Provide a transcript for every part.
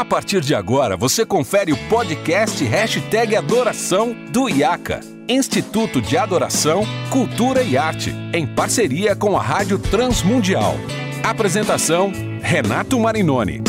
A partir de agora, você confere o podcast Hashtag Adoração do IACA, Instituto de Adoração, Cultura e Arte, em parceria com a Rádio Transmundial. Apresentação, Renato Marinoni.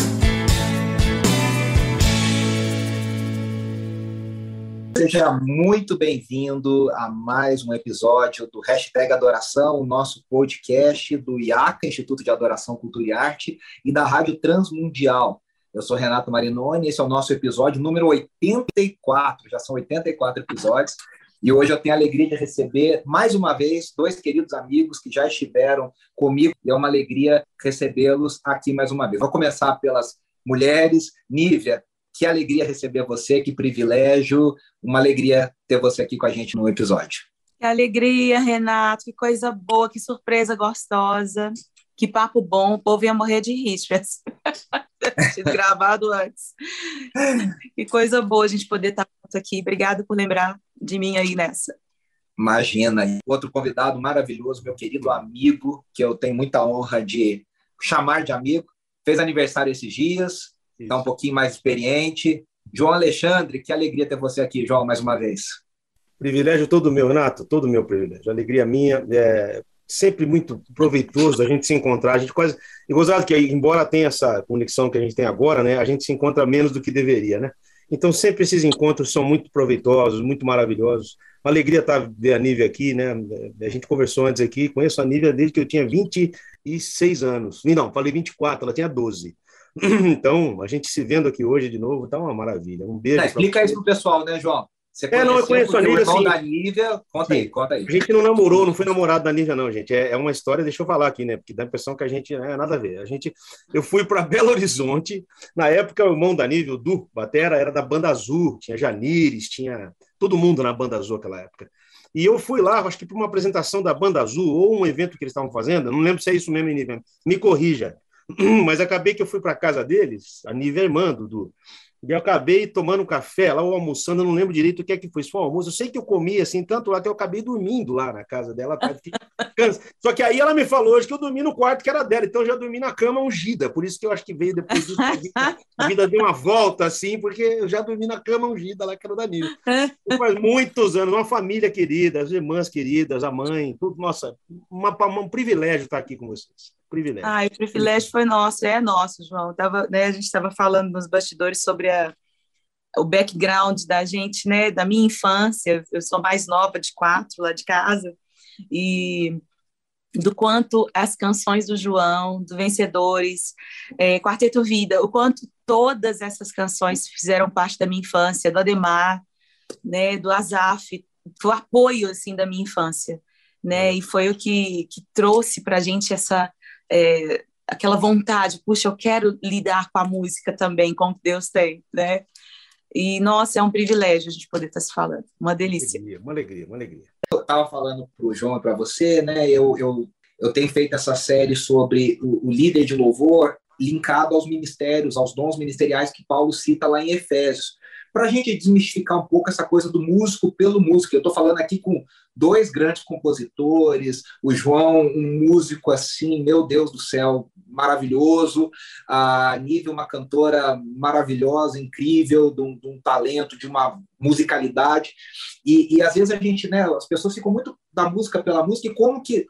Seja muito bem-vindo a mais um episódio do Hashtag Adoração, o nosso podcast do IACA, Instituto de Adoração, Cultura e Arte, e da Rádio Transmundial. Eu sou Renato Marinoni, esse é o nosso episódio número 84, já são 84 episódios, e hoje eu tenho a alegria de receber, mais uma vez, dois queridos amigos que já estiveram comigo, e é uma alegria recebê-los aqui mais uma vez. Vou começar pelas mulheres. Nívia, que alegria receber você, que privilégio, uma alegria ter você aqui com a gente no episódio. Que alegria, Renato, que coisa boa, que surpresa gostosa, que papo bom, o povo ia morrer de rir, gravado antes. Que coisa boa a gente poder estar aqui. Obrigado por lembrar de mim aí nessa. Imagina. Outro convidado maravilhoso, meu querido amigo, que eu tenho muita honra de chamar de amigo, fez aniversário esses dias, está um pouquinho mais experiente. João Alexandre, que alegria ter você aqui, João, mais uma vez. Privilégio todo meu, Renato, todo meu privilégio. Alegria minha. É sempre muito proveitoso a gente se encontrar. A gente quase. E gozado que, embora tenha essa conexão que a gente tem agora, né, a gente se encontra menos do que deveria, né? Então, sempre esses encontros são muito proveitosos, muito maravilhosos. Uma alegria estar ver a Nívia aqui, né? A gente conversou antes aqui, conheço a Nívia desde que eu tinha 26 anos. Não, falei 24, ela tinha 12. Então, a gente se vendo aqui hoje de novo, tá uma maravilha. Um beijo. Tá, explica isso pro pessoal, né, João? Você é, não, eu conheço a Nívia, assim, da Nívia. Conta aí, conta aí. A gente não namorou, não foi namorado da Nívia, não, gente. É, é, uma história, deixa eu falar aqui, né? Porque dá a impressão que a gente não é nada a ver. A gente, eu fui para Belo Horizonte, na época o irmão da Nívia, o Du Batera, era da Banda Azul, tinha Janires, tinha todo mundo na Banda Azul naquela época. E eu fui lá, acho que para uma apresentação da Banda Azul, ou um evento que eles estavam fazendo, não lembro se é isso mesmo, Nívia. Me corrija. Mas acabei que eu fui para casa deles, a Nívia irmã do Du. Eu acabei tomando um café lá ou almoçando, eu não lembro direito o que é que foi. Foi um almoço, eu sei que eu comi assim, tanto lá que eu acabei dormindo lá na casa dela. Tá? Só que aí ela me falou hoje que eu dormi no quarto que era dela, então eu já dormi na cama ungida. Por isso que eu acho que veio depois disso. A vida deu uma volta assim, porque eu já dormi na cama ungida lá que era da Nil. Faz muitos anos, uma família querida, as irmãs queridas, a mãe, tudo, nossa, uma, um privilégio estar aqui com vocês privilégio. Ah, o privilégio foi nosso, é nosso, João. Tava, né, a gente estava falando nos bastidores sobre a, o background da gente, né, da minha infância. Eu sou mais nova de quatro lá de casa e do quanto as canções do João, do Vencedores, é, Quarteto Vida, o quanto todas essas canções fizeram parte da minha infância, do Ademar, né, do Azaf, foi o apoio assim da minha infância, né, e foi o que, que trouxe para a gente essa é, aquela vontade, puxa, eu quero lidar com a música também, como Deus tem, né? E, nossa, é um privilégio a gente poder estar se falando. Uma delícia. Uma alegria, uma alegria. Uma alegria. Eu estava falando para o João e para você, né? Eu, eu, eu tenho feito essa série sobre o, o líder de louvor linkado aos ministérios, aos dons ministeriais que Paulo cita lá em Efésios para a gente desmistificar um pouco essa coisa do músico pelo músico. Eu estou falando aqui com dois grandes compositores, o João, um músico assim, meu Deus do céu, maravilhoso, a Nível, uma cantora maravilhosa, incrível, de um, de um talento, de uma musicalidade. E, e, às vezes a gente, né, as pessoas ficam muito da música pela música e como que,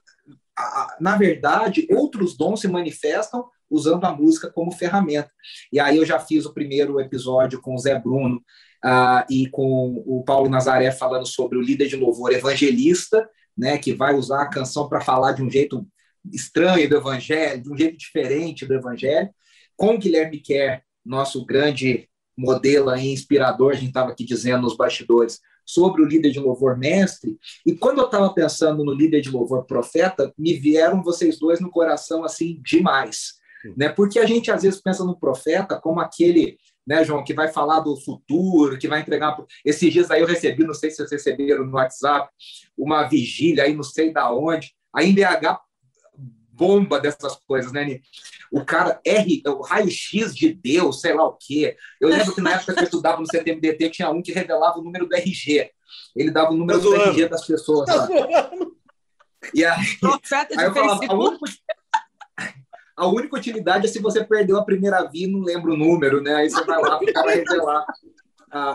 na verdade, outros dons se manifestam usando a música como ferramenta. E aí eu já fiz o primeiro episódio com o Zé Bruno uh, e com o Paulo Nazaré falando sobre o líder de louvor evangelista, né, que vai usar a canção para falar de um jeito estranho do evangelho, de um jeito diferente do evangelho, com o Guilherme Kerr, nosso grande modelo e inspirador, a gente estava aqui dizendo nos bastidores, sobre o líder de louvor mestre, e quando eu estava pensando no líder de louvor profeta, me vieram vocês dois no coração assim demais né? Porque a gente às vezes pensa no profeta como aquele, né, João, que vai falar do futuro, que vai entregar. Esses dias aí eu recebi, não sei se vocês receberam no WhatsApp, uma vigília aí, não sei da onde, a BH bomba dessas coisas, né, Nini? O cara, R, o raio-x de Deus, sei lá o quê. Eu lembro que na época que eu estudava no CTMDT, tinha um que revelava o número do RG. Ele dava o número do RG das pessoas. Tá e aí, aí eu falava, a única utilidade é se você perdeu a primeira via e não lembra o número, né? Aí você vai lá, o cara revelar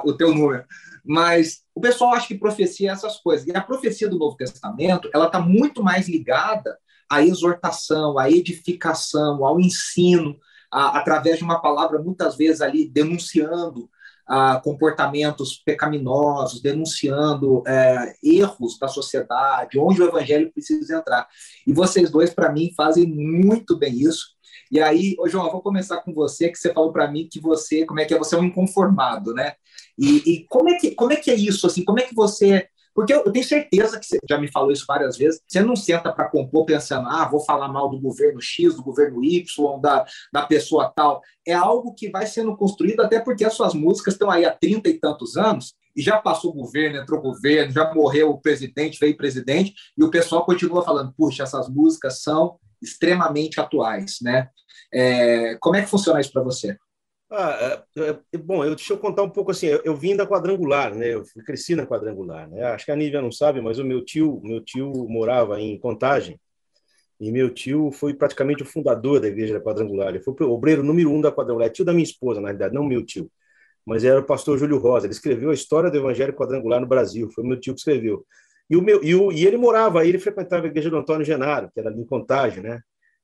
o teu número. Mas o pessoal acha que profecia é essas coisas. E a profecia do Novo Testamento, ela está muito mais ligada à exortação, à edificação, ao ensino, a, através de uma palavra muitas vezes ali denunciando a comportamentos pecaminosos, denunciando é, erros da sociedade, onde o evangelho precisa entrar. E vocês dois, para mim, fazem muito bem isso. E aí, ô João, vou começar com você, que você falou para mim que você, como é que é, você é um inconformado, né? E, e, como, é que, como é que é isso, assim, como é que você porque eu, tenho certeza que você já me falou isso várias vezes. Você não senta para compor pensando, ah, vou falar mal do governo X, do governo Y, da, da pessoa tal. É algo que vai sendo construído, até porque as suas músicas estão aí há 30 e tantos anos, e já passou governo, entrou governo, já morreu o presidente, veio presidente, e o pessoal continua falando, puxa, essas músicas são extremamente atuais, né? É, como é que funciona isso para você? Ah, é, é, bom, eu, deixa eu contar um pouco assim. Eu, eu, vim da quadrangular, né? Eu cresci na quadrangular, né? Acho que a Nívia não sabe, mas o meu tio, meu tio morava em Contagem e meu tio foi praticamente o fundador da igreja da quadrangular. Ele foi o obreiro número um da quadrangular, tio da minha esposa, na realidade, não meu tio, mas era o pastor Júlio Rosa. Ele escreveu a história do evangelho quadrangular no Brasil. Foi meu tio que escreveu. E o meu e, o, e ele morava aí, ele frequentava a igreja do Antônio Genaro, que era ali em Contagem, né?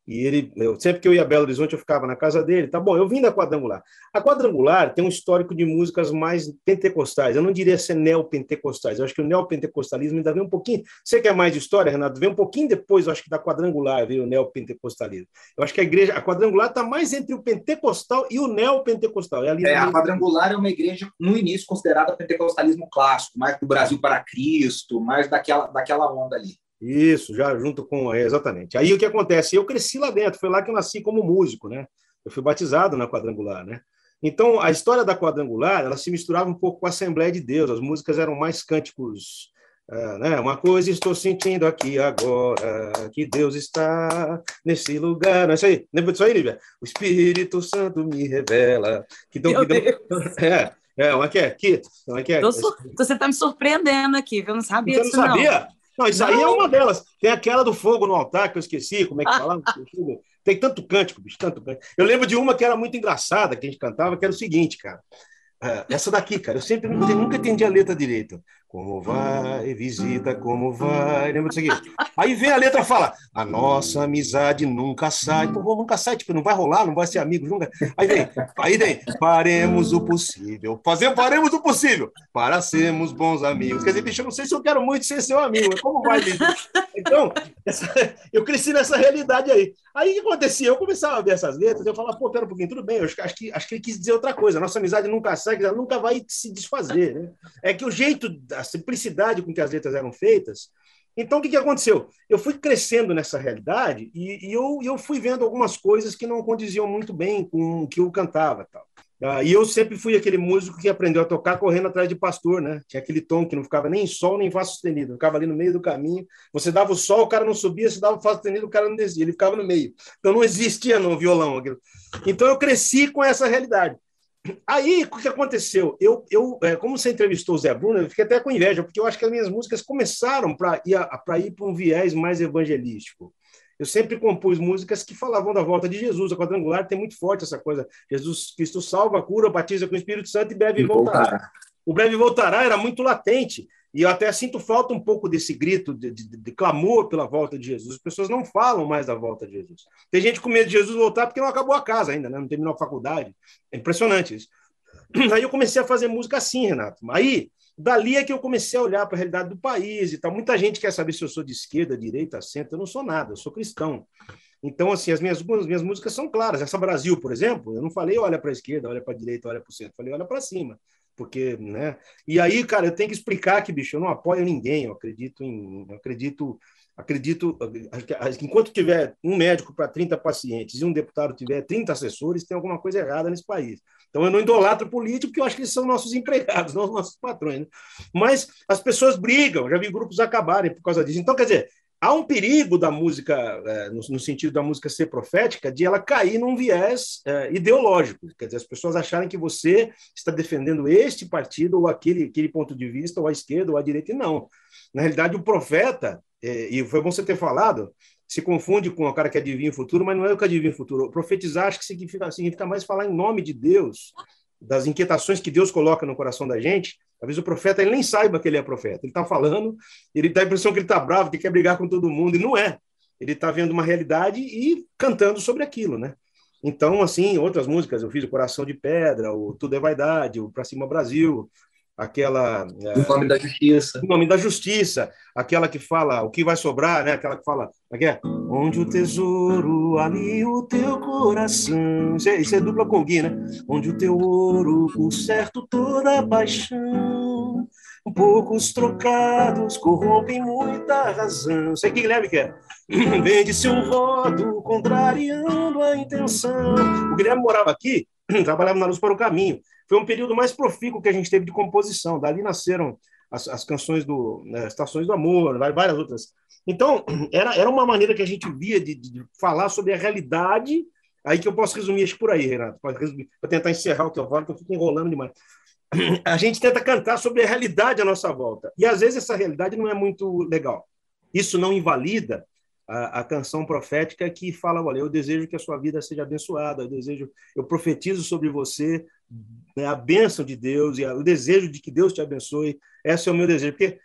E ele, eu, sempre que eu ia a Belo Horizonte, eu ficava na casa dele. Tá bom, eu vim da quadrangular. A quadrangular tem um histórico de músicas mais pentecostais. Eu não diria ser neopentecostais. Eu acho que o neopentecostalismo ainda vem um pouquinho. Você quer mais de história, Renato? Vem um pouquinho depois, eu acho que da quadrangular veio o neopentecostalismo. Eu acho que a igreja, a quadrangular está mais entre o pentecostal e o neopentecostal. É, é a quadrangular é uma igreja, no início, considerada pentecostalismo clássico, mais do Brasil para Cristo, mais daquela, daquela onda ali. Isso, já junto com. É, exatamente. Aí o que acontece? Eu cresci lá dentro, foi lá que eu nasci como músico, né? Eu fui batizado na quadrangular, né? Então, a história da quadrangular, ela se misturava um pouco com a Assembleia de Deus, as músicas eram mais cânticos, uh, né? Uma coisa estou sentindo aqui agora, que Deus está nesse lugar. Não é isso aí? Lembra disso aí, Lívia? O Espírito Santo me revela. Que dão, que dão... É, é, uma que é? Que, uma que é? Sur... Você está me surpreendendo aqui, viu? Não sabia Você não sabia? Não. Não, isso não. aí é uma delas. Tem aquela do fogo no altar, que eu esqueci, como é que falava. Tem tanto cântico, bicho, tanto cântico. Eu lembro de uma que era muito engraçada, que a gente cantava, que era o seguinte, cara. Uh, essa daqui, cara, eu sempre nunca, nunca entendi a letra direito. Como vai, visita, como vai. Lembra disso aqui? Aí vem a letra e fala: A nossa amizade nunca sai. Pô, nunca sai, tipo, não vai rolar, não vai ser amigo nunca. Aí vem, aí vem, faremos o possível. Fazer, faremos o possível para sermos bons amigos. Quer dizer, bicho, eu não sei se eu quero muito ser seu amigo, como vai, bicho? Então, essa, eu cresci nessa realidade aí. Aí o que acontecia? Eu começava a ver essas letras, eu falava, pô, pera um pouquinho, tudo bem, eu acho, acho, que, acho que ele quis dizer outra coisa. Nossa amizade nunca sai, ela nunca vai se desfazer. Né? É que o jeito a simplicidade com que as letras eram feitas. Então, o que, que aconteceu? Eu fui crescendo nessa realidade e, e eu, eu fui vendo algumas coisas que não condiziam muito bem com o que eu cantava. Tal. Ah, e eu sempre fui aquele músico que aprendeu a tocar correndo atrás de pastor, né? Tinha aquele tom que não ficava nem em sol nem em fá sustenido, ficava ali no meio do caminho. Você dava o sol, o cara não subia, você dava o fá sustenido, o cara não descia, ele ficava no meio. Então não existia no violão. Então eu cresci com essa realidade. Aí, o que aconteceu? Eu, eu é, como você entrevistou o Zé Bruno, eu fiquei até com inveja, porque eu acho que as minhas músicas começaram para ir para ir um viés mais evangelístico. Eu sempre compus músicas que falavam da volta de Jesus. A quadrangular tem muito forte essa coisa. Jesus Cristo salva, cura, batiza com o Espírito Santo e breve voltará. O breve voltará era muito latente. E eu até sinto falta um pouco desse grito de, de, de, clamor pela volta de Jesus. As pessoas não falam mais da volta de Jesus. Tem gente com medo de Jesus voltar porque não acabou a casa ainda, né? não terminou a faculdade. É impressionante isso. Aí eu comecei a fazer música assim, Renato. Aí, dali é que eu comecei a olhar para a realidade do país e tal. Muita gente quer saber se eu sou de esquerda, direita, centro. Eu não sou nada, eu sou cristão. Então, assim, as minhas, as minhas músicas são claras. Essa Brasil, por exemplo, eu não falei olha para a esquerda, olha para a direita, olha para o centro. Eu falei olha para cima porque, né? E aí, cara, eu tenho que explicar que, bicho, eu não apoio ninguém, eu acredito em, eu acredito, acredito, enquanto tiver um médico para 30 pacientes e um deputado tiver 30 assessores, tem alguma coisa errada nesse país. Então, eu não idolatro político, porque eu acho que eles são nossos empregados, não os nossos patrões. Né? Mas as pessoas brigam, já vi grupos acabarem por causa disso. Então, quer dizer, há um perigo da música, é, no, sentido da música ser profética, de ela cair num viés é, ideológico. Quer dizer, as pessoas acharem que você está defendendo este partido ou aquele, aquele ponto de vista, ou a esquerda ou a direita, e não. Na realidade, o profeta, é, e foi bom você ter falado, se confunde com o cara que adivinha o futuro, mas não é o que adivinha o futuro. Profetizar acho que significa, significa mais falar em nome de Deus, das inquietações que Deus coloca no coração da gente. Vezes o profeta ele nem saiba que ele é profeta. Ele está falando, ele dá a impressão que ele está bravo, que quer brigar com todo mundo, e não é. Ele está vendo uma realidade e cantando sobre aquilo, né? Então, assim, outras músicas, eu fiz o Coração de Pedra, o Tudo é Vaidade, o Pra Cima Brasil, aquela... É, o Nome da Justiça. O Nome da Justiça, aquela que fala o que vai sobrar, né? Aquela que fala, aqui é, onde o tesouro, ali o teu coração. Isso é, isso é dupla conguinha, né? Onde o teu ouro, por certo, toda paixão. Poucos trocados corrompem muita razão. Sei que Guilherme quer. Vende-se um voto contrariando a intenção. O Guilherme morava aqui, trabalhava na Luz para o Caminho. Foi um período mais profícuo que a gente teve de composição. Dali nasceram as, as canções do né, Estações do Amor, várias outras. Então, era, era uma maneira que a gente via de, de falar sobre a realidade. Aí que eu posso resumir isso por aí, Renato, para tentar encerrar o teu voto, que eu fico enrolando demais a gente tenta cantar sobre a realidade à nossa volta. E às vezes essa realidade não é muito legal. Isso não invalida a, a, canção profética que fala: olha, eu desejo que a sua vida seja abençoada, eu desejo, eu profetizo sobre você né, a bênção de Deus e o desejo de que Deus te abençoe. Esse é o meu desejo. Porque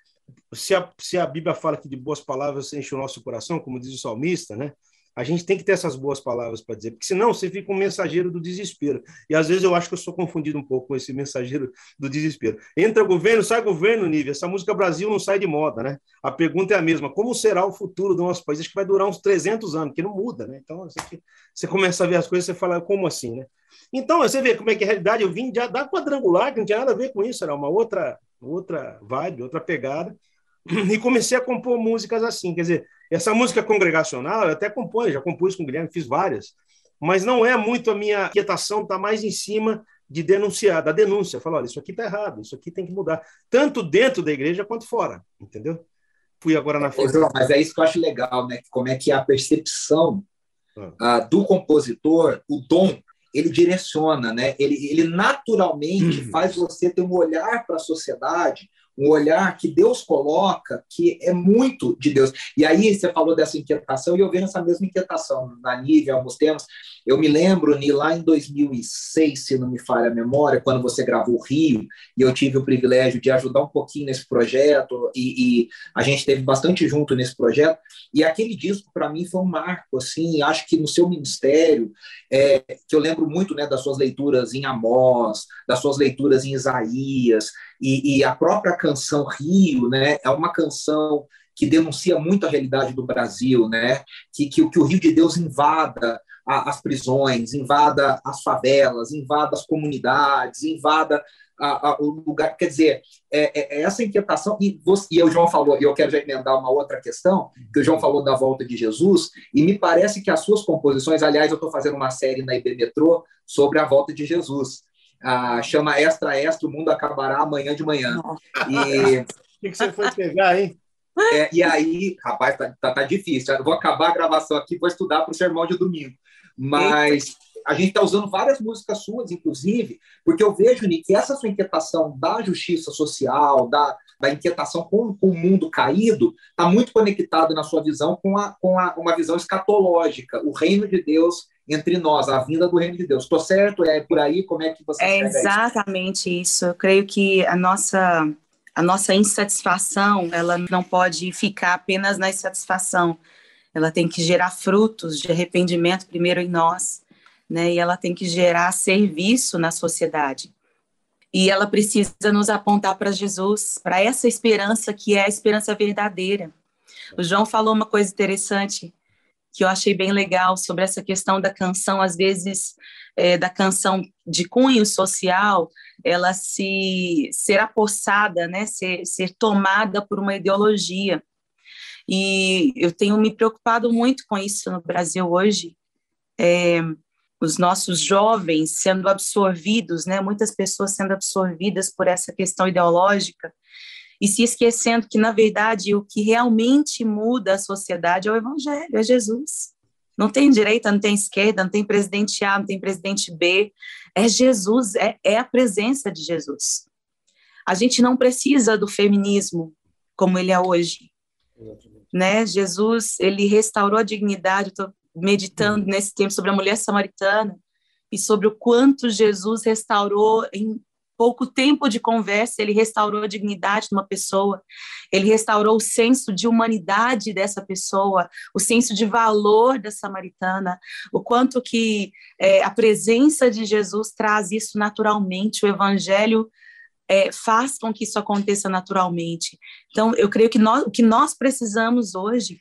se a, se a Bíblia fala que de boas palavras enche o nosso coração, como diz o salmista, né? A gente tem que ter essas boas palavras para dizer, porque senão você fica um mensageiro do desespero. E às vezes eu acho que eu sou confundido um pouco com esse mensageiro do desespero. Entra governo, sai governo, Nívia. Essa música Brasil não sai de moda, né? A pergunta é a mesma: como será o futuro do nosso país? Acho que vai durar uns 300 anos, que não muda, né? Então você, você começa a ver as coisas, você fala, como assim, né? Então você vê como é que é a realidade. Eu vim já da quadrangular, que não tinha nada a ver com isso, era uma outra, outra vibe, outra pegada. E comecei a compor músicas assim, quer dizer, essa música congregacional, eu até compõe, já compus com o Guilherme, fiz várias, mas não é muito a minha quietação, está mais em cima de denunciar, da denúncia. Falar, olha, isso aqui está errado, isso aqui tem que mudar, tanto dentro da igreja quanto fora, entendeu? Fui agora na frente. Mas é isso que eu acho legal, né? Como é que a percepção ah. do compositor, o dom, ele direciona, né? Ele, ele naturalmente uhum. faz você ter um olhar para a sociedade um olhar que Deus coloca, que é muito de Deus. E aí você falou dessa inquietação, e eu vejo essa mesma inquietação na Nívia, alguns temas. Eu me lembro, Ni, lá em 2006, se não me falha a memória, quando você gravou Rio, e eu tive o privilégio de ajudar um pouquinho nesse projeto, e, e a gente esteve bastante junto nesse projeto, e aquele disco, para mim, foi um marco, assim, acho que no seu ministério, é, que eu lembro muito né, das suas leituras em Amós, das suas leituras em Isaías, e, e a própria canção Rio, né, é uma canção que denuncia muito a realidade do Brasil, né? Que, que, que o Rio de Deus invada a, as prisões, invada as favelas, invada as comunidades, invada a, a, o lugar. Quer dizer, é, é, é essa inquietação. E, você, e o João falou, e eu quero já emendar uma outra questão, que o João falou da volta de Jesus, e me parece que as suas composições, aliás, eu estou fazendo uma série na IB Metrô sobre a volta de Jesus ah, chama Extra Extra, o mundo acabará amanhã de manhã. E... O que, que você foi pegar, hein? É, e aí, rapaz, tá, tá, tá, difícil. Eu vou acabar a gravação aqui, vou estudar para o sermão de domingo. Mas a gente está usando várias músicas suas, inclusive, porque eu vejo, Nick, que essa sua inquietação da justiça social, da, da inquietação com, com o mundo caído, está muito conectado na sua visão com, a, com a, uma visão escatológica, o reino de Deus entre nós, a vinda do reino de Deus. Estou certo? É por aí? Como é que você É exatamente isso? isso. Eu creio que a nossa a nossa insatisfação, ela não pode ficar apenas na insatisfação. Ela tem que gerar frutos de arrependimento primeiro em nós, né? E ela tem que gerar serviço na sociedade. E ela precisa nos apontar para Jesus, para essa esperança que é a esperança verdadeira. O João falou uma coisa interessante que eu achei bem legal sobre essa questão da canção, às vezes, é, da canção de cunho social, ela se ser apossada, né, ser, ser tomada por uma ideologia. E eu tenho me preocupado muito com isso no Brasil hoje. É, os nossos jovens sendo absorvidos, né, muitas pessoas sendo absorvidas por essa questão ideológica, e se esquecendo que, na verdade, o que realmente muda a sociedade é o Evangelho, é Jesus. Não tem direita, não tem esquerda, não tem presidente A, não tem presidente B. É Jesus, é, é a presença de Jesus. A gente não precisa do feminismo como ele é hoje. né? Jesus, ele restaurou a dignidade, estou meditando uhum. nesse tempo sobre a mulher samaritana e sobre o quanto Jesus restaurou em pouco tempo de conversa, ele restaurou a dignidade de uma pessoa, ele restaurou o senso de humanidade dessa pessoa, o senso de valor da samaritana, o quanto que é, a presença de Jesus traz isso naturalmente, o evangelho é, faz com que isso aconteça naturalmente. Então, eu creio que nós, o que nós precisamos hoje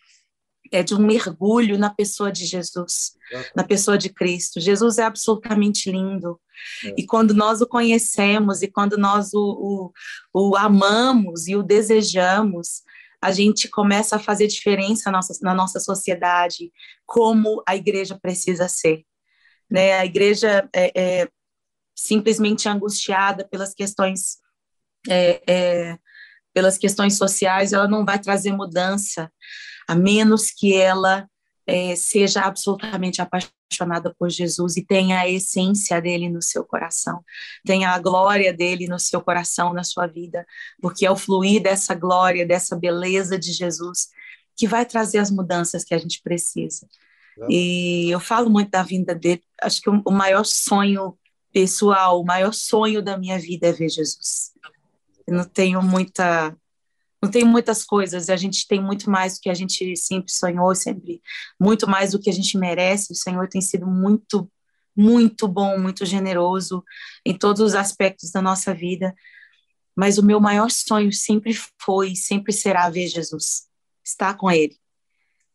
é de um mergulho na pessoa de Jesus, na pessoa de Cristo. Jesus é absolutamente lindo. É. E quando nós o conhecemos e quando nós o, o, o, amamos e o desejamos, a gente começa a fazer diferença na nossa, na nossa sociedade, como a igreja precisa ser. Né? A igreja é, é simplesmente angustiada pelas questões é, é, pelas questões sociais, ela não vai trazer mudança a menos que ela é, seja absolutamente apaixonada por Jesus e tenha a essência dele no seu coração, tenha a glória dele no seu coração, na sua vida, porque é o fluir dessa glória, dessa beleza de Jesus que vai trazer as mudanças que a gente precisa. E eu falo muito da vinda dele, acho que o maior sonho pessoal, o maior sonho da minha vida é ver Jesus. Eu não tenho muita não tem muitas coisas, a gente tem muito mais do que a gente sempre sonhou, sempre muito mais do que a gente merece. O Senhor tem sido muito, muito bom, muito generoso em todos os aspectos da nossa vida. Mas o meu maior sonho sempre foi, sempre será ver Jesus, estar com Ele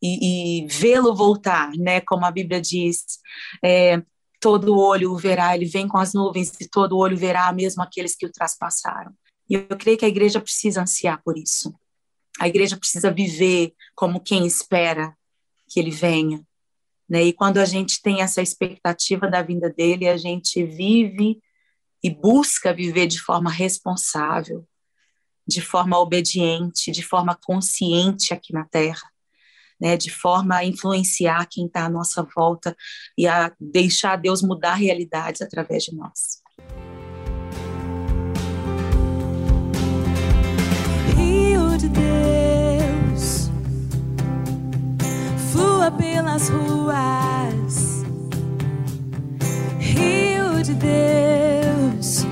e, e vê-lo voltar, né? Como a Bíblia diz, é, todo olho o verá. Ele vem com as nuvens e todo olho verá, mesmo aqueles que o traspassaram. E eu creio que a igreja precisa ansiar por isso. A igreja precisa viver como quem espera que ele venha. Né? E quando a gente tem essa expectativa da vinda dele, a gente vive e busca viver de forma responsável, de forma obediente, de forma consciente aqui na Terra, né? de forma a influenciar quem está à nossa volta e a deixar Deus mudar realidades através de nós. Deus. Flua pelas ruas, Rio de Deus.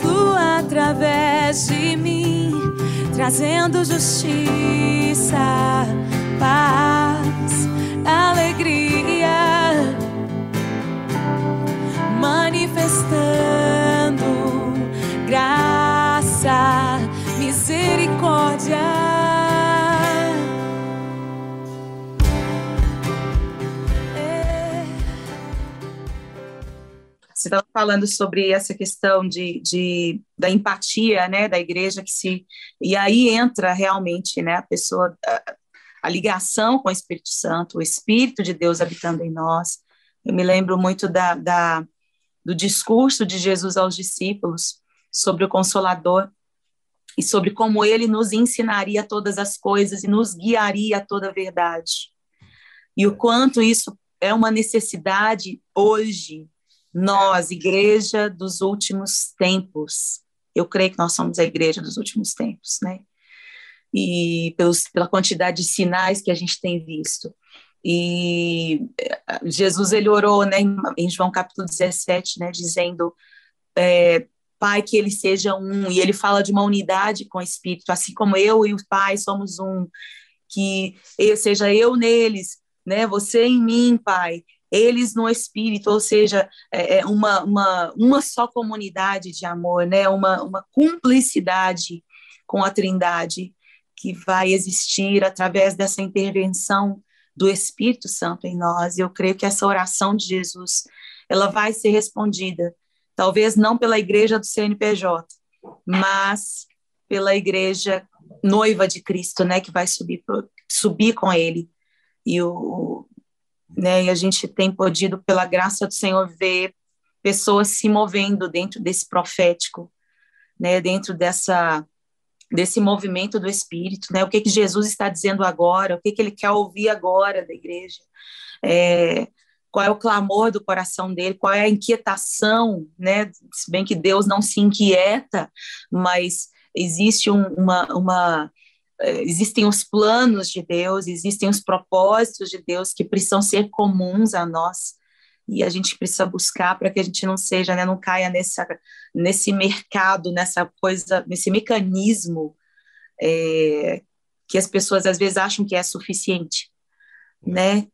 Flua através de mim, trazendo justiça, paz, alegria, manifestando Você estava falando sobre essa questão de, de, da empatia, né, da igreja que se e aí entra realmente, né, a pessoa a, a ligação com o Espírito Santo, o Espírito de Deus habitando em nós. Eu me lembro muito da, da do discurso de Jesus aos discípulos sobre o Consolador, e sobre como ele nos ensinaria todas as coisas e nos guiaria a toda a verdade. E o quanto isso é uma necessidade hoje, nós, igreja dos últimos tempos. Eu creio que nós somos a igreja dos últimos tempos, né? E pelos, pela quantidade de sinais que a gente tem visto. E eh, Jesus, ele orou, né, em João capítulo 17, né, dizendo, é, Pai, que ele seja um, e ele fala de uma unidade com o Espírito, assim como eu e o Pai somos um, que seja eu neles, né, você em mim, Pai, eles no Espírito, ou seja, é, é uma, uma, uma só comunidade de amor, né, uma, uma cumplicidade com a Trindade que vai existir através dessa intervenção do Espírito Santo em nós. Eu creio que essa oração de Jesus, ela vai ser respondida talvez não pela igreja do CNPJ, mas pela igreja noiva de Cristo, né, que vai subir subir com ele. E o né, e a gente tem podido pela graça do Senhor ver pessoas se movendo dentro desse profético, né, dentro dessa desse movimento do Espírito, né? O que que Jesus está dizendo agora? O que que Ele quer ouvir agora da igreja? É, qual é o clamor do coração dele, qual é a inquietação, né? Se bem que Deus não se inquieta, mas existe um, uma, uma é, existem os planos de Deus, existem os propósitos de Deus que precisam ser comuns a nós e a gente precisa buscar para que a gente não seja, né, não caia nessa, nesse mercado, nessa coisa, nesse mecanismo é, que as pessoas às vezes acham que é suficiente, né?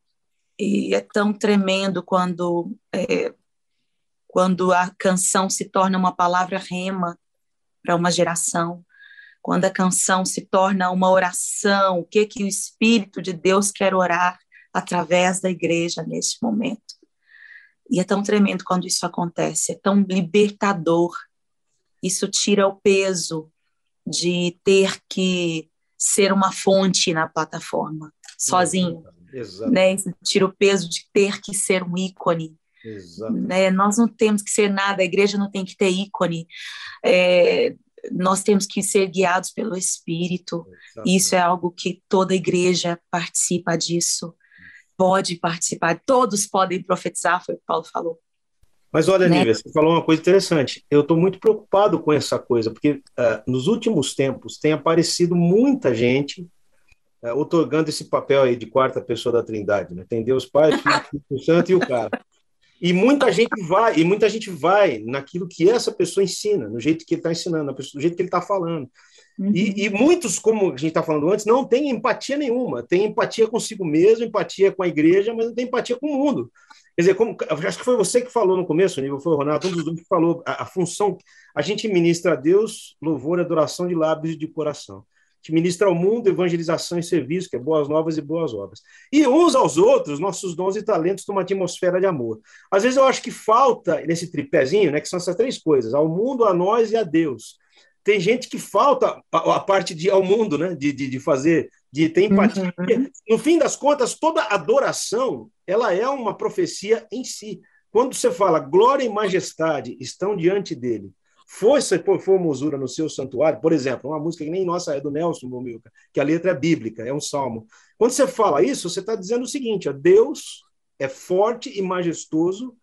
E é tão tremendo quando é, quando a canção se torna uma palavra rema para uma geração, quando a canção se torna uma oração, o que que o Espírito de Deus quer orar através da igreja neste momento. E é tão tremendo quando isso acontece, é tão libertador. Isso tira o peso de ter que ser uma fonte na plataforma, sozinho. Exato. Né? Tira o peso de ter que ser um ícone. Né? Nós não temos que ser nada, a igreja não tem que ter ícone. É, nós temos que ser guiados pelo Espírito. Isso é algo que toda igreja participa disso pode participar, todos podem profetizar, foi o que Paulo falou. Mas olha, né? Nívia, você falou uma coisa interessante. Eu estou muito preocupado com essa coisa, porque uh, nos últimos tempos tem aparecido muita gente uh, otorgando esse papel aí de quarta pessoa da Trindade, né? Tem Deus Pai, Filho, Santo e o cara. E muita gente vai, e muita gente vai naquilo que essa pessoa ensina, no jeito que ele está ensinando, no jeito que ele está falando. Uhum. E, e, muitos, como a gente está falando antes, não têm empatia nenhuma. Tem empatia consigo mesmo, empatia com a igreja, mas não tem empatia com o mundo. Quer dizer, como, acho que foi você que falou no começo, nível foi o Ronaldo, um dos dois que falou a, a, função. A gente ministra a Deus louvor e adoração de lábios e de coração. Gente ministra ao mundo evangelização e serviço, que é boas novas e boas obras. E uns aos outros, nossos dons e talentos numa atmosfera de amor. Às vezes eu acho que falta nesse tripézinho, né, que são essas três coisas: ao mundo, a nós e a Deus tem gente que falta a, a parte de ao mundo, né? De, de, de, fazer, de ter empatia. Uhum. No fim das contas, toda adoração ela é uma profecia em si. Quando você fala glória e majestade estão diante dele, força e formosura no seu santuário, por exemplo, uma música que nem nossa é do Nelson Bomilca, que a letra é bíblica, é um salmo. Quando você fala isso, você está dizendo o seguinte: ó, Deus é forte e majestoso,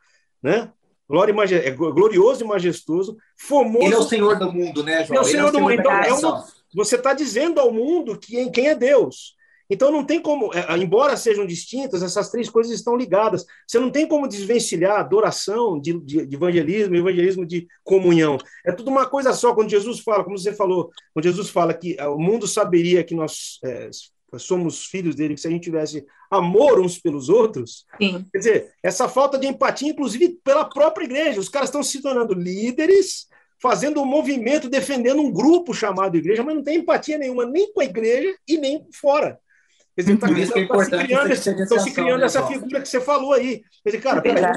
né? Glória e é glorioso e majestoso, formoso. Ele é o Senhor do mundo, né, João? Ele é o Senhor, é o do mundo. Então, é uma, você está dizendo ao mundo que, quem é Deus. Então não tem como, é, embora sejam distintas, essas três coisas estão ligadas. Você não tem como desvencilhar adoração de, de, de evangelismo, evangelismo de comunhão. É tudo uma coisa só. Quando Jesus fala, como você falou, quando Jesus fala que é, o mundo saberia que nós é, somos filhos dele, que se a gente tivesse amor uns pelos outros, Sim. quer dizer, essa falta de empatia, inclusive pela própria igreja, os caras estão se tornando líderes, fazendo um movimento, defendendo um grupo chamado igreja, mas não tem empatia nenhuma, nem com a igreja e nem fora. Quer dizer, tá, isso é tá se criando, estão se criando né, essa figura que você falou aí. Quer dizer, cara, é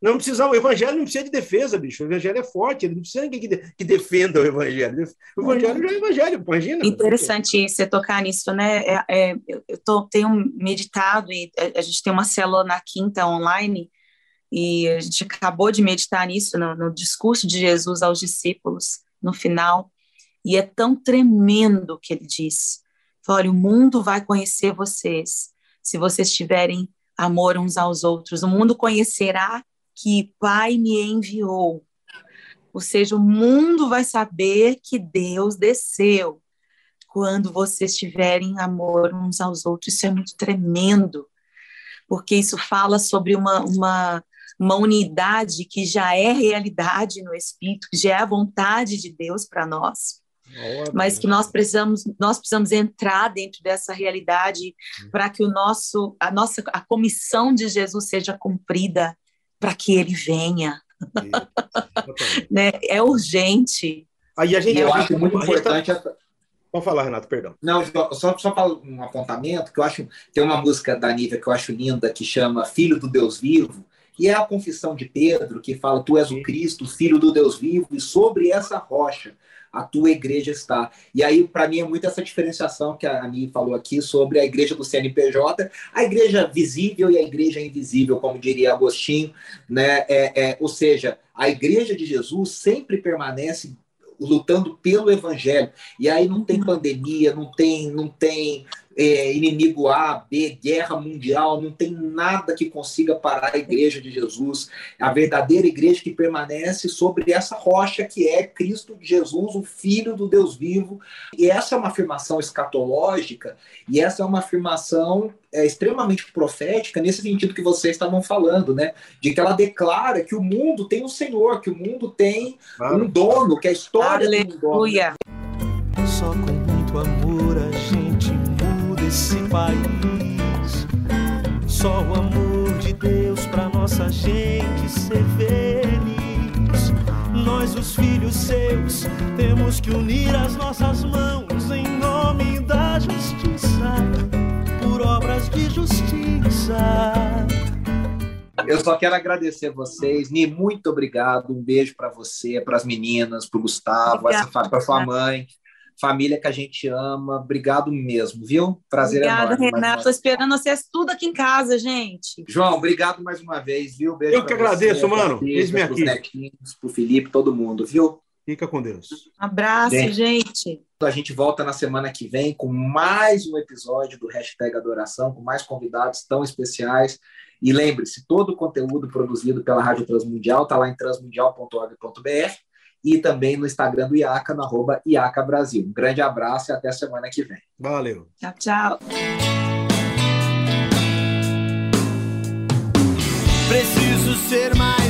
não precisa, o evangelho não precisa de defesa, bicho. O evangelho é forte, ele não precisa de ninguém que, que defenda o evangelho. O evangelho já é evangelho, imagina. Interessante você tocar nisso, né? É, é, eu tô, tenho meditado e a gente tem uma célula na quinta online e a gente acabou de meditar nisso no, no discurso de Jesus aos discípulos no final e é tão tremendo o que ele Olha, o mundo vai conhecer vocês se vocês tiverem amor uns aos outros. O mundo conhecerá que Pai me enviou. Ou seja, o mundo vai saber que Deus desceu quando vocês tiverem amor uns aos outros. Isso é muito tremendo, porque isso fala sobre uma, uma, uma unidade que já é realidade no Espírito, que já é a vontade de Deus para nós mas que nós precisamos nós precisamos entrar dentro dessa realidade hum. para que o nosso a nossa a comissão de Jesus seja cumprida para que ele venha né é urgente aí a gente eu acho muito importante. Pode falar, Renato, perdão. Não, só, só para um apontamento, que eu acho. Tem uma música da Nívia que eu acho linda, que chama Filho do Deus Vivo, e é a confissão de Pedro, que fala: Tu és o Cristo, filho do Deus vivo, e sobre essa rocha a tua igreja está. E aí, para mim, é muito essa diferenciação que a Ani falou aqui sobre a igreja do CNPJ, a igreja visível e a igreja invisível, como diria Agostinho, né? É, é, ou seja, a igreja de Jesus sempre permanece lutando pelo evangelho. E aí não tem pandemia, não tem, não tem é, inimigo A, B, guerra mundial, não tem nada que consiga parar a igreja de Jesus, a verdadeira igreja que permanece sobre essa rocha que é Cristo Jesus, o Filho do Deus vivo. E essa é uma afirmação escatológica, e essa é uma afirmação é, extremamente profética nesse sentido que vocês estavam falando, né? De que ela declara que o mundo tem um Senhor, que o mundo tem um dono, que a história Aleluia. tem um dono. Só com muito amor país. Só o amor de Deus pra nossa gente ser feliz. Nós, os filhos seus, temos que unir as nossas mãos em nome da justiça, por obras de justiça. Eu só quero agradecer vocês. Ni, muito obrigado. Um beijo para você, para as meninas, para o Gustavo, para sua mãe família que a gente ama. Obrigado mesmo, viu? Prazer Obrigada, enorme. Renato. Estou esperando vocês tudo aqui em casa, gente. João, obrigado mais uma vez, viu? Beijo Eu que agradeço, você, mano. Eis-me aqui. Netinhos, pro Felipe, todo mundo, viu? Fica com Deus. abraço, gente. gente. A gente volta na semana que vem com mais um episódio do Hashtag Adoração, com mais convidados tão especiais. E lembre-se, todo o conteúdo produzido pela Rádio Transmundial está lá em transmundial.org.br e também no Instagram do IACA, no arroba IACA Brasil. Um grande abraço e até semana que vem. Valeu. Tchau, tchau. Preciso ser mais